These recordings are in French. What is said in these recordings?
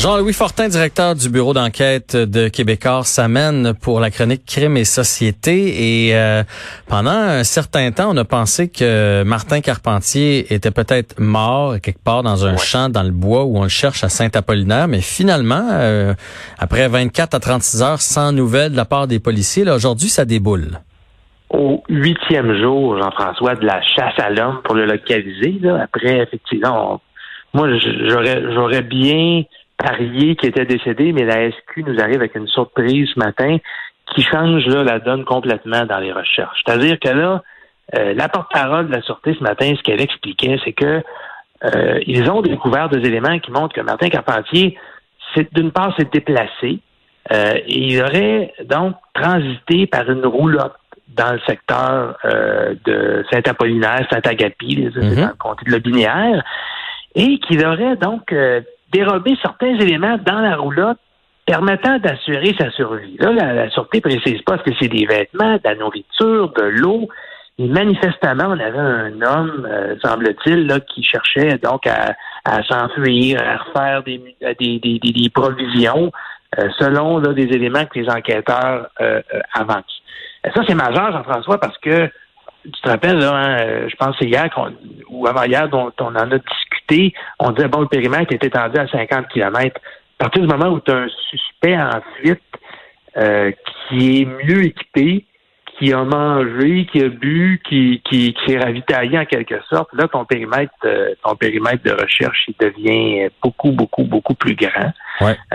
Jean-Louis Fortin, directeur du bureau d'enquête de Québécois, s'amène pour la chronique Crime et Société. Et euh, pendant un certain temps, on a pensé que Martin Carpentier était peut-être mort quelque part dans un champ dans le bois où on le cherche à Saint-Apollinaire. Mais finalement, euh, après 24 à 36 heures sans nouvelles de la part des policiers, aujourd'hui, ça déboule au huitième jour, Jean-François, de la chasse à l'homme pour le localiser. Là. Après, effectivement, moi, j'aurais j'aurais bien parier qui était décédé, mais la SQ nous arrive avec une surprise ce matin qui change là, la donne complètement dans les recherches. C'est-à-dire que là, euh, la porte-parole de la Sûreté ce matin, ce qu'elle expliquait, c'est que euh, ils ont découvert des éléments qui montrent que Martin Carpentier, c'est d'une part, s'est déplacé. Euh, et il aurait donc transité par une roulotte dans le secteur de Saint-Apollinaire, Saint-Agapi, mm-hmm. dans le comté de Lobinière, et qu'il aurait donc dérober certains éléments dans la roulotte permettant d'assurer sa survie. Là, la, la sûreté précise pas que c'est des vêtements, de la nourriture, de l'eau. Et manifestement, on avait un homme, euh, semble-t-il, qui cherchait donc à, s'enfuir, à refaire des, des, des, des provisions euh, selon là, des éléments que les enquêteurs euh, avancent. Ça, c'est majeur, Jean-François, parce que tu te rappelles, là, hein, je pense c'est hier ou avant-hier dont on en a discuté on disait, bon, le périmètre est étendu à 50 km. À partir du moment où tu as un suspect en fuite euh, qui est mieux équipé, qui a mangé, qui a bu, qui, qui, qui s'est ravitaillé en quelque sorte, là, ton périmètre, euh, ton périmètre de recherche, il devient beaucoup, beaucoup, beaucoup plus grand.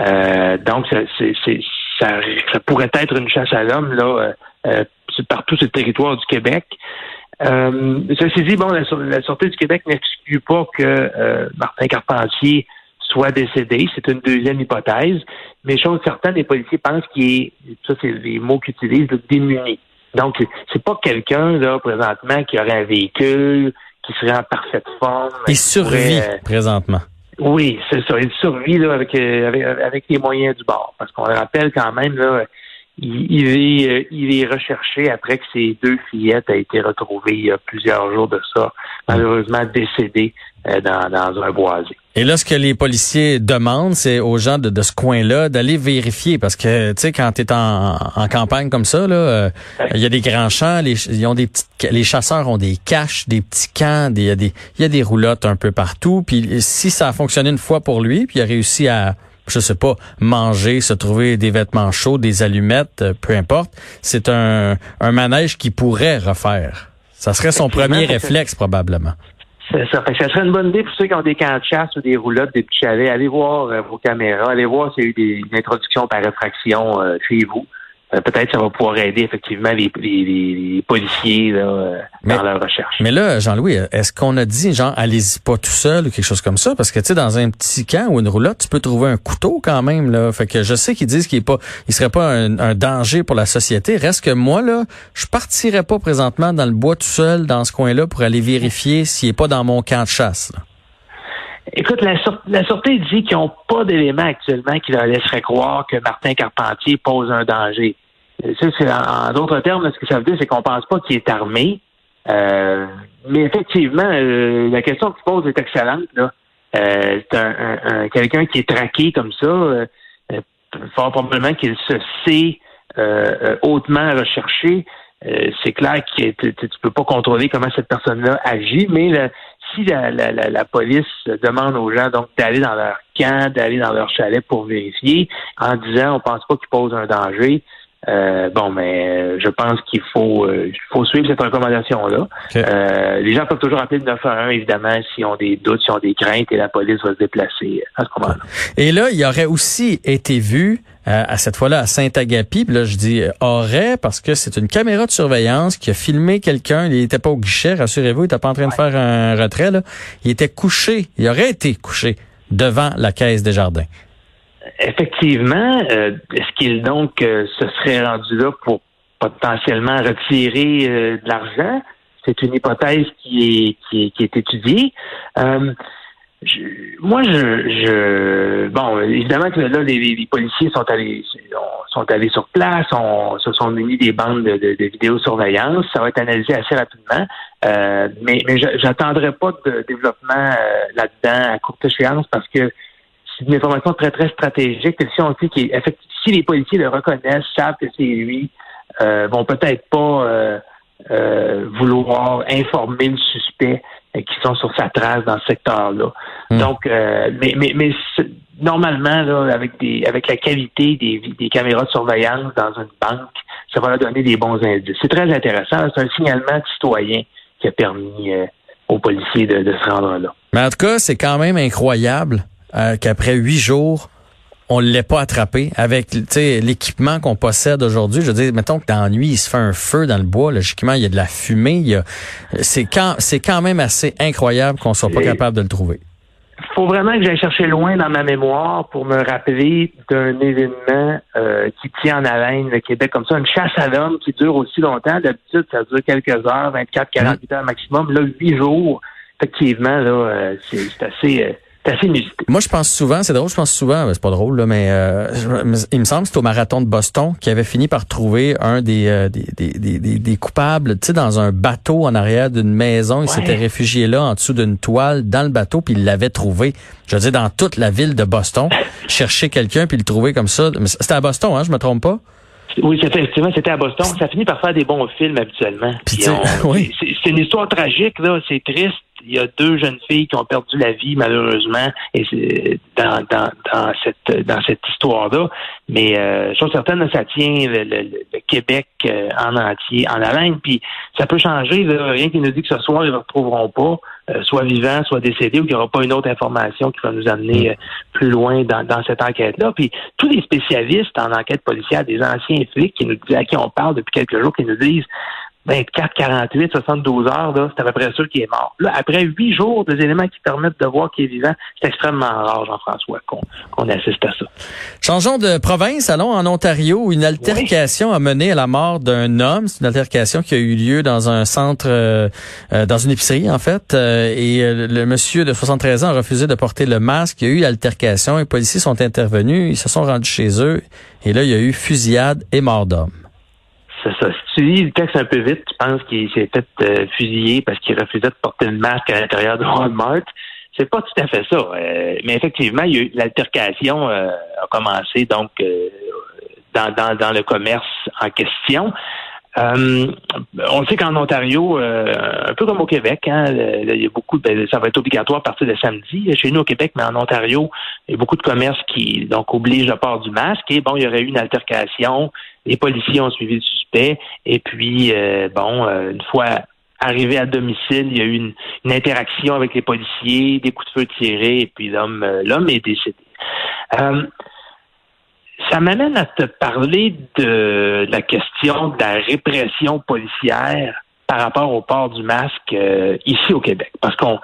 Euh, donc, ça, ça, pourrait être une chasse à l'homme, là, partout sur le territoire du Québec. Euh, ceci dit, bon, la, la Sûreté du Québec n'exclut pas que euh, Martin Carpentier soit décédé. C'est une deuxième hypothèse. Mais chose certaine, les policiers pensent qu'il est, ça c'est les mots qu'ils utilisent, démuni. Donc, c'est pas quelqu'un, là, présentement, qui aurait un véhicule, qui serait en parfaite forme. Il survit, euh, présentement. Oui, c'est ça. Il survit, là, avec, euh, avec, avec les moyens du bord. Parce qu'on le rappelle quand même, là, il, est, euh, il est recherché après que ses deux fillettes aient été retrouvées il y a plusieurs jours de ça, malheureusement décédées euh, dans, dans un boisé. Et là, ce que les policiers demandent, c'est aux gens de, de ce coin-là d'aller vérifier, parce que tu sais, quand tu es en, en, campagne comme ça, là, euh, il y a des grands champs, les, ils ont des petites, les chasseurs ont des caches, des petits camps, il y a des, il y a des roulottes un peu partout. Puis si ça a fonctionné une fois pour lui, puis il a réussi à je sais pas, manger, se trouver des vêtements chauds, des allumettes, euh, peu importe. C'est un, un manège qui pourrait refaire. Ça serait son premier réflexe, probablement. C'est ça. ça serait une bonne idée pour ceux qui ont des camps de chasse ou des roulottes, des petits chalets. Allez voir euh, vos caméras. Allez voir s'il y a eu des, une introduction par réfraction euh, chez vous. Euh, peut-être ça va pouvoir aider effectivement les, les, policiers là, euh, dans leur recherche. Mais là, Jean-Louis, est-ce qu'on a dit, genre, allez-y pas tout seul ou quelque chose comme ça? Parce que, tu sais, dans un petit camp ou une roulotte, tu peux trouver un couteau quand même, là. Fait que je sais qu'ils disent qu'il est pas, il serait pas un, danger pour la société. Reste que moi, là, je partirais pas présentement dans le bois tout seul, dans ce coin-là, pour aller vérifier s'il est pas dans mon camp de chasse, Écoute, la, la Sûreté dit qu'ils n'ont pas d'éléments actuellement qui leur laisseraient croire que Martin Carpentier pose un danger. Ça, c'est, en, d'autres termes, ce que ça veut dire, c'est qu'on pense pas qu'il est armé. Euh, mais effectivement, euh, la question que tu poses est excellente. Là. Euh, c'est un, quelqu'un qui est traqué comme ça. Euh, fort probablement qu'il se sait hautement recherché. c'est clair que tu, tu, peux pas contrôler comment cette personne-là agit, mais si la, police demande aux gens donc d'aller dans leur camp, d'aller dans leur chalet pour vérifier, en disant on pense pas qu'il pose un danger, euh, bon, mais euh, je pense qu'il faut, euh, faut suivre cette recommandation-là. les gens peuvent toujours appeler le 911, évidemment, s'ils ont des doutes, s'ils ont des craintes, et la police va se déplacer à ce moment-là. Et là, il aurait aussi été vu à cette fois-là à Saint-Agapi. Là, je dis aurait parce que c'est une caméra de surveillance qui a filmé quelqu'un. Il n'était pas au guichet, rassurez-vous. Il n'était pas en train de faire un retrait. Là. Il était couché. Il aurait été couché devant la caisse des jardins. Effectivement, est-ce qu'il donc se serait rendu là pour potentiellement retirer de l'argent? C'est une hypothèse qui est, qui est, étudiée. moi, je, je, bon, évidemment que là, les, policiers sont allés, sont allés sur place, on, se sont munis des bandes de, de, de vidéosurveillance. Ça va être analysé assez rapidement. Euh, mais mais j'attendrai pas de développement euh, là-dedans à courte échéance parce que c'est une information très, très stratégique. Si on sait qu'il si les policiers le reconnaissent, savent que c'est lui, euh, vont peut-être pas euh, euh, vouloir informer le suspect qui sont sur sa trace dans ce secteur-là. Hmm. Donc, mais, mais, mais normalement, là, avec des avec la qualité des, des caméras de surveillance dans une banque, ça va leur donner des bons indices. C'est très intéressant. C'est un signalement citoyen qui a permis euh, aux policiers de, se rendre là. Mais en tout cas, c'est quand même incroyable euh, qu'après huit jours, on ne l'ait pas attrapé avec l'équipement qu'on possède aujourd'hui. Je veux dire, mettons que dans la nuit, il se fait un feu dans le bois, logiquement, il y a de la fumée. C'est quand, quand même assez incroyable qu'on soit pas capable de le trouver faut vraiment que j'aille chercher loin dans ma mémoire pour me rappeler d'un événement euh, qui tient en haleine le Québec comme ça, une chasse à l'homme qui dure aussi longtemps. D'habitude, ça dure quelques heures, 24, 48 heures maximum. Là, huit jours, effectivement, là, euh, c'est assez. Euh, moi, je pense souvent, c'est drôle, je pense souvent, c'est pas drôle, là, mais euh, il me semble que c'est au marathon de Boston qui avait fini par trouver un des, euh, des, des, des, des, coupables, tu sais, dans un bateau en arrière d'une maison. Il s'était réfugié là, en dessous d'une toile, dans le bateau, puis il l'avait trouvé. Je veux dire, dans toute la ville de Boston, chercher quelqu'un, puis le trouver comme ça. C'était à Boston, hein, je me trompe pas? Oui, effectivement, c'était à Boston. Ça finit par faire des bons films habituellement. C'est une histoire tragique, là. C'est triste il y a deux jeunes filles qui ont perdu la vie malheureusement et dans, dans, dans cette dans cette histoire-là. Mais euh, je suis certaine ça tient le, Québec euh, en entier en haleine. Puis ça peut changer. rien qui nous dit que ce soir ils ne retrouveront pas, euh, soit vivants, soit décédés, ou qu'il n'y aura pas une autre information qui va nous amener mm. euh, plus loin dans, dans cette enquête-là. Puis tous les spécialistes en enquête policière, des anciens flics qui nous à qui on parle depuis quelques jours, qui nous disent 24, 48, 72 heures, là, c'est à peu près sûr qu'il est mort. Là, après huit jours, des éléments qui permettent de voir qu'il est vivant, c'est extrêmement rare, Jean-François, qu'on assiste à ça. Changeons de province, allons en Ontario, où une altercation a mené à la mort d'un homme. C'est une altercation qui a eu lieu dans un centre, euh, euh, dans une épicerie, en fait. Euh, et le monsieur de 73 ans a refusé de porter le masque. Il y a eu altercation. Les policiers sont intervenus. Ils se sont rendus chez eux. Et là, il y a eu fusillade et mort d'homme. C'est ça. Si tu lis le texte un peu vite, tu penses qu'il s'est peut-être euh, fusillé parce qu'il refusait de porter le masque à l'intérieur de Walmart. C'est pas tout à fait ça. Euh, mais effectivement, l'altercation euh, a commencé donc dans, dans, dans le commerce en question. Euh, on sait qu'en Ontario, euh, un peu comme au Québec, hein, il y a beaucoup, ben, ça va être obligatoire à partir de samedi. Chez nous au Québec, mais en Ontario, il y a beaucoup de commerces qui donc obligent le port du masque. Et bon, il y aurait eu une altercation. Les policiers ont suivi le suspect. Et puis, euh, bon, une fois arrivé à domicile, il y a eu une, interaction avec les policiers, des coups de feu tirés, et puis l'homme, l'homme est décédé. Ça m'amène à te parler de la question de la répression policière par rapport au port du masque euh, ici au Québec. Parce qu'on,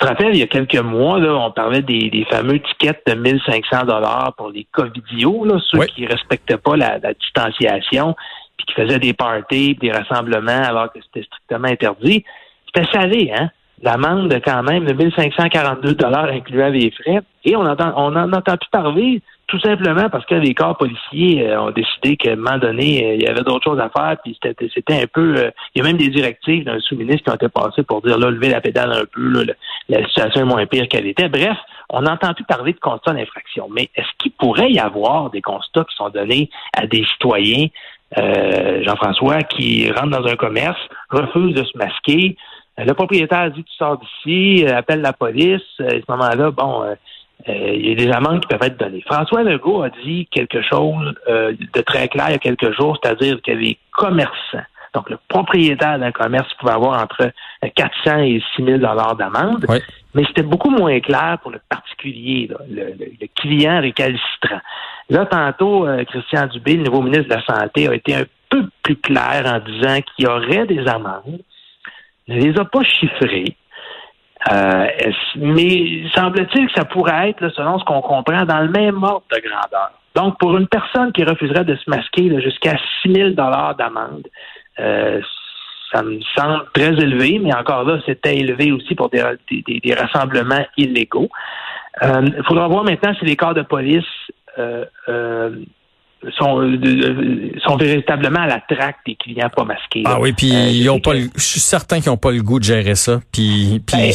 te rappelles, il y a quelques mois, là, on parlait des, fameux tickets de 1500 dollars pour les covidios, là, ceux qui respectaient pas la, distanciation, puis qui faisaient des parties, des rassemblements alors que c'était strictement interdit. C'était salé, hein? L'amende quand même de 1542 dollars incluant les frais. Et on entend, on en entend plus parler tout simplement parce que les corps policiers euh, ont décidé qu'à un moment donné, euh, il y avait d'autres choses à faire, puis c'était un peu... Euh, il y a même des directives d'un sous-ministre qui ont été passées pour dire, là, lever la pédale un peu, la situation est moins pire qu'elle était. Bref, on n'entend plus parler de constats d'infraction. Mais est-ce qu'il pourrait y avoir des constats qui sont donnés à des citoyens, Jean-François, qui rentrent dans un commerce, refusent de se masquer, le propriétaire dit tu sors d'ici, appelle la police, à ce moment-là, bon euh, il y a des amendes qui peuvent être données. François Legault a dit quelque chose euh, de très clair il y a quelques jours, c'est-à-dire que les commerçants, donc le propriétaire d'un commerce pouvait avoir entre 400 et 6 000 dollars d'amende, mais c'était beaucoup moins clair pour le particulier, le, client récalcitrant. Là, tantôt, euh, Christian Dubé, le nouveau ministre de la Santé, a été un peu plus clair en disant qu'il y aurait des amendes, ne les a pas chiffrées, Euh, mais semble-t-il que ça pourrait être, selon ce qu'on comprend, dans le même ordre de grandeur. Donc, pour une personne qui refuserait de se masquer jusqu'à 6 000 d'amende, euh, ça me semble très élevé, mais encore là, c'était élevé aussi pour des, des, rassemblements illégaux. Il euh, faudra voir maintenant si les corps de police euh, euh, sont, sont véritablement à la traque des clients pas masqués. Ah oui, puis ils ont pas. je suis certain qu'ils n'ont pas le goût de gérer ça. Puis, puis ben,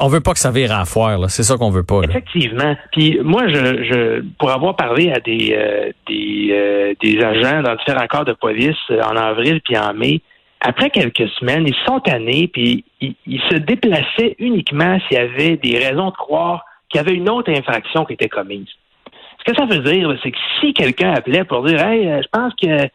on veut pas que ça vire à foire. C'est ça qu'on veut pas. Effectivement. Puis moi, je, je pour avoir parlé à des des, des agents dans différents corps de police en avril puis en mai, après quelques semaines, ils sont tannés, puis ils, se déplaçaient uniquement s'il y avait des raisons de croire qu'il y avait une autre infraction qui était commise. Que ça veut dire, c'est que si quelqu'un appelait pour dire Hey, euh, je pense que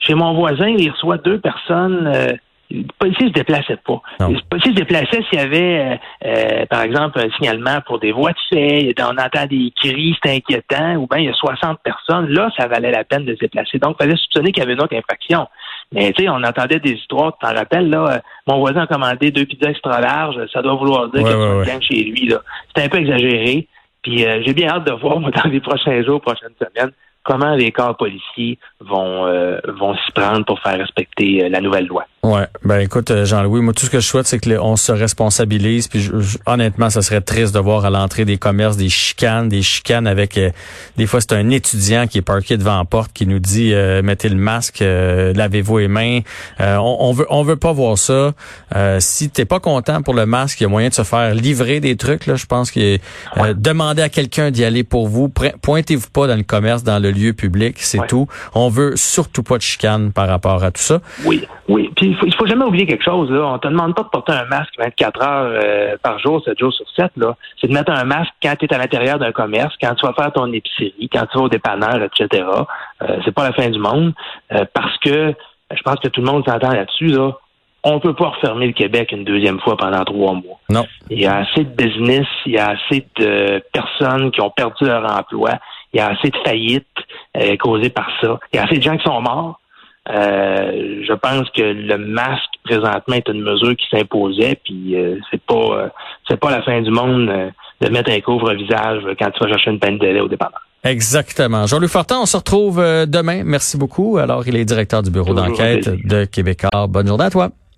chez mon voisin, il reçoit deux personnes euh, le policier se déplaçait pas. Le policier se déplaçait s'il y avait, euh, euh, par exemple, un signalement pour des voies de fait, on entend des cris, c'est inquiétant, ou bien il y a 60 personnes, là, ça valait la peine de se déplacer. Donc, il fallait soupçonner qu'il y avait une autre infraction. Mais tu sais, on entendait des histoires, tu t'en rappelles, là, euh, mon voisin a commandé deux pizzas extra larges, ça doit vouloir dire qu'il y a ouais, chez lui. là. C'était un peu exagéré. Puis j'ai bien hâte de voir, moi, dans les prochains jours, prochaines semaines, comment les corps policiers vont euh, vont s'y prendre pour faire respecter euh, la nouvelle loi. Ouais, ben écoute euh, Jean-Louis, moi tout ce que je souhaite c'est que on se responsabilise puis honnêtement, ça serait triste de voir à l'entrée des commerces des chicanes, des chicanes avec des fois c'est un étudiant qui est parqué devant la porte qui nous dit mettez le masque, lavez-vous les mains. On, on, veut on veut pas voir ça. si t'es pas content pour le masque, il y a moyen de se faire livrer des trucs là, je pense que demander à quelqu'un d'y aller pour vous, pointez-vous pas dans le commerce dans le lieu public, c'est tout. On veut surtout pas de chicane par rapport à tout ça. Oui, oui. Puis il faut, faut jamais oublier quelque chose. Là. On te demande pas de porter un masque 24 heures euh, par jour, 7 jours sur 7. Là. C'est de mettre un masque quand tu es à l'intérieur d'un commerce, quand tu vas faire ton épicerie, quand tu vas au dépanneur, etc. Euh, c'est pas la fin du monde. Euh, parce que je pense que tout le monde s'entend là-dessus. Là on peut pas refermer le Québec une deuxième fois pendant trois mois. Non. Il y a assez de business, il y a assez de personnes qui ont perdu leur emploi, il y a assez de faillites euh, causées par ça, il y a assez de gens qui sont morts. Euh, je pense que le masque présentement est une mesure qui s'imposait, puis euh, c'est pas c'est pas la fin du monde de mettre un couvre-visage quand tu vas chercher une peine de lait au départ. Exactement. Jean-Luc Fortin, on se retrouve demain. Merci beaucoup. Alors, il est directeur du bureau d'enquête de Québécois. Bonne journée à toi.